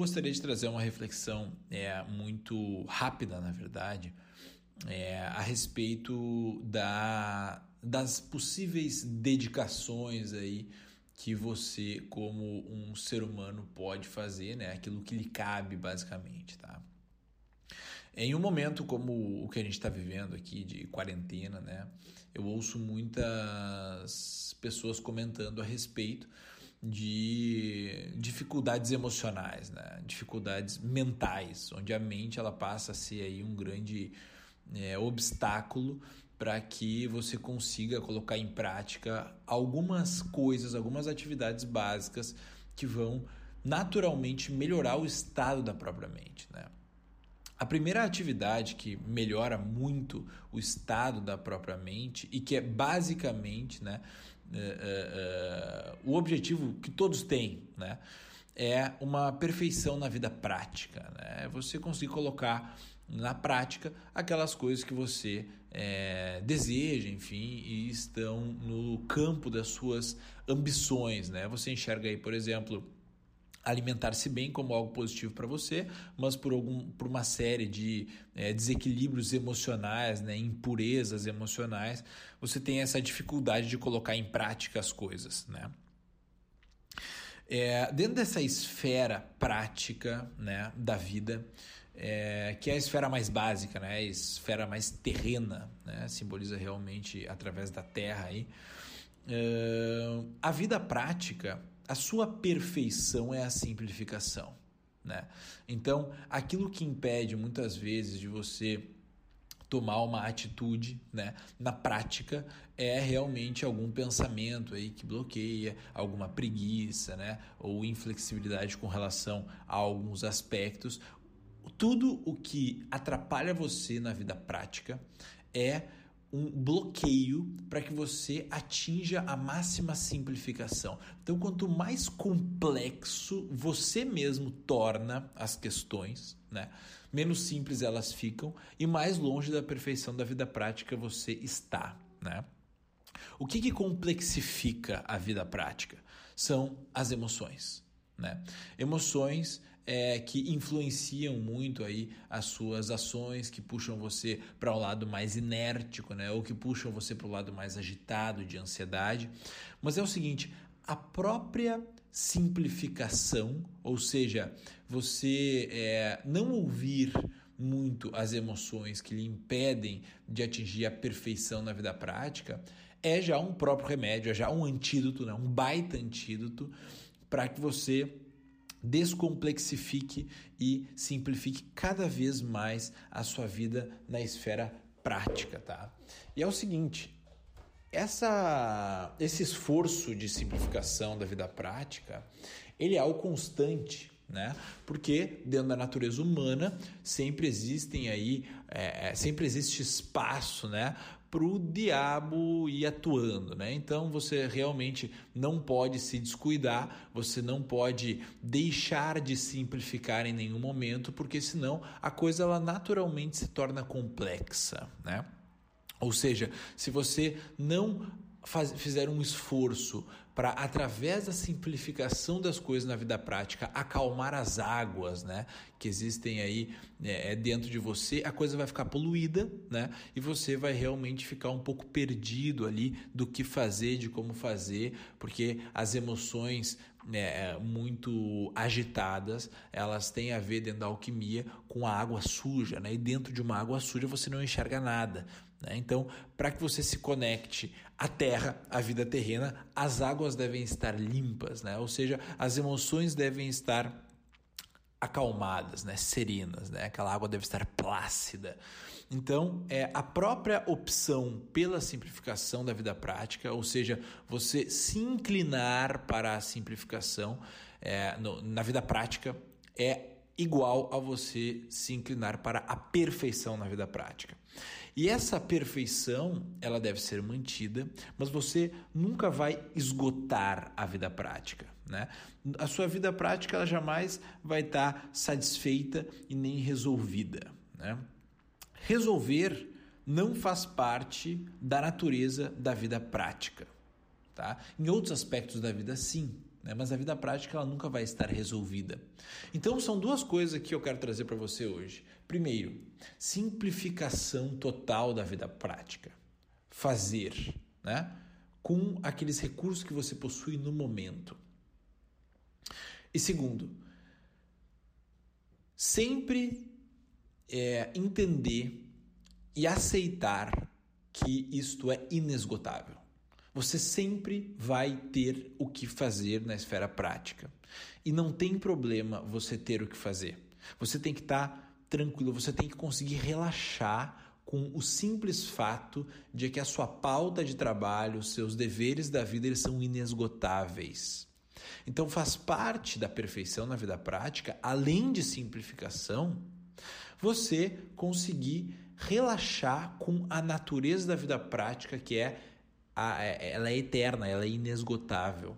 gostaria de trazer uma reflexão é, muito rápida, na verdade, é, a respeito da, das possíveis dedicações aí que você, como um ser humano, pode fazer, né? Aquilo que lhe cabe, basicamente, tá? Em um momento como o que a gente está vivendo aqui de quarentena, né? Eu ouço muitas pessoas comentando a respeito de dificuldades emocionais, né? Dificuldades mentais, onde a mente ela passa a ser aí um grande é, obstáculo para que você consiga colocar em prática algumas coisas, algumas atividades básicas que vão naturalmente melhorar o estado da própria mente, né? A primeira atividade que melhora muito o estado da própria mente e que é basicamente né, uh, uh, uh, o objetivo que todos têm, né, é uma perfeição na vida prática. Né? É você conseguir colocar na prática aquelas coisas que você é, deseja, enfim, e estão no campo das suas ambições. Né? Você enxerga aí, por exemplo, alimentar-se bem como algo positivo para você, mas por, algum, por uma série de é, desequilíbrios emocionais, né, impurezas emocionais, você tem essa dificuldade de colocar em prática as coisas, né? É, dentro dessa esfera prática né, da vida, é, que é a esfera mais básica, né, a esfera mais terrena, né, simboliza realmente através da terra aí, é, a vida prática a sua perfeição é a simplificação. Né? Então, aquilo que impede muitas vezes de você tomar uma atitude, né, na prática é realmente algum pensamento aí que bloqueia, alguma preguiça, né, ou inflexibilidade com relação a alguns aspectos. Tudo o que atrapalha você na vida prática é um bloqueio para que você atinja a máxima simplificação. Então, quanto mais complexo você mesmo torna as questões, né, menos simples elas ficam e mais longe da perfeição da vida prática você está. Né? O que, que complexifica a vida prática? São as emoções. Né? Emoções é, que influenciam muito aí as suas ações, que puxam você para o um lado mais inértico, né? ou que puxam você para o lado mais agitado, de ansiedade. Mas é o seguinte: a própria simplificação, ou seja, você é, não ouvir muito as emoções que lhe impedem de atingir a perfeição na vida prática, é já um próprio remédio, é já um antídoto, né? um baita antídoto para que você descomplexifique e simplifique cada vez mais a sua vida na esfera prática, tá? E é o seguinte, essa, esse esforço de simplificação da vida prática, ele é algo constante, né? Porque dentro da natureza humana sempre existem aí, é, é sempre existe espaço, né? Para o diabo ir atuando, né? Então você realmente não pode se descuidar, você não pode deixar de simplificar em nenhum momento, porque senão a coisa ela naturalmente se torna complexa, né? Ou seja, se você não faz, fizeram um esforço para, através da simplificação das coisas na vida prática, acalmar as águas né, que existem aí é, é, dentro de você, a coisa vai ficar poluída né, e você vai realmente ficar um pouco perdido ali do que fazer, de como fazer, porque as emoções né, muito agitadas, elas têm a ver dentro da alquimia com a água suja, né? E dentro de uma água suja você não enxerga nada, né? Então, para que você se conecte à terra, à vida terrena, as águas devem estar limpas, né? Ou seja, as emoções devem estar acalmadas, né, serenas, né? Aquela água deve estar plácida. Então, é a própria opção pela simplificação da vida prática, ou seja, você se inclinar para a simplificação é, no, na vida prática é igual a você se inclinar para a perfeição na vida prática. E essa perfeição, ela deve ser mantida, mas você nunca vai esgotar a vida prática, né? A sua vida prática ela jamais vai estar satisfeita e nem resolvida, né? Resolver não faz parte da natureza da vida prática, tá? Em outros aspectos da vida sim, né? mas a vida prática ela nunca vai estar resolvida. Então são duas coisas que eu quero trazer para você hoje. Primeiro, simplificação total da vida prática. Fazer, né? com aqueles recursos que você possui no momento. E segundo, sempre é, entender e aceitar que isto é inesgotável. Você sempre vai ter o que fazer na esfera prática. E não tem problema você ter o que fazer. Você tem que estar tá tranquilo, você tem que conseguir relaxar com o simples fato de que a sua pauta de trabalho, os seus deveres da vida, eles são inesgotáveis. Então faz parte da perfeição na vida prática, além de simplificação, você conseguir relaxar com a natureza da vida prática, que é é, ela é eterna, ela é inesgotável.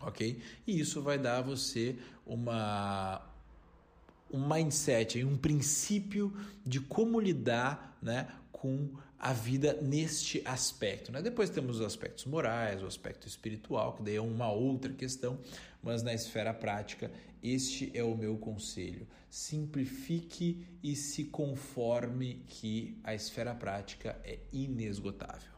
Ok? E isso vai dar a você uma, um mindset, um princípio de como lidar né, com a vida neste aspecto. Né? Depois temos os aspectos morais, o aspecto espiritual, que daí é uma outra questão, mas na esfera prática, este é o meu conselho. Simplifique e se conforme que a esfera prática é inesgotável.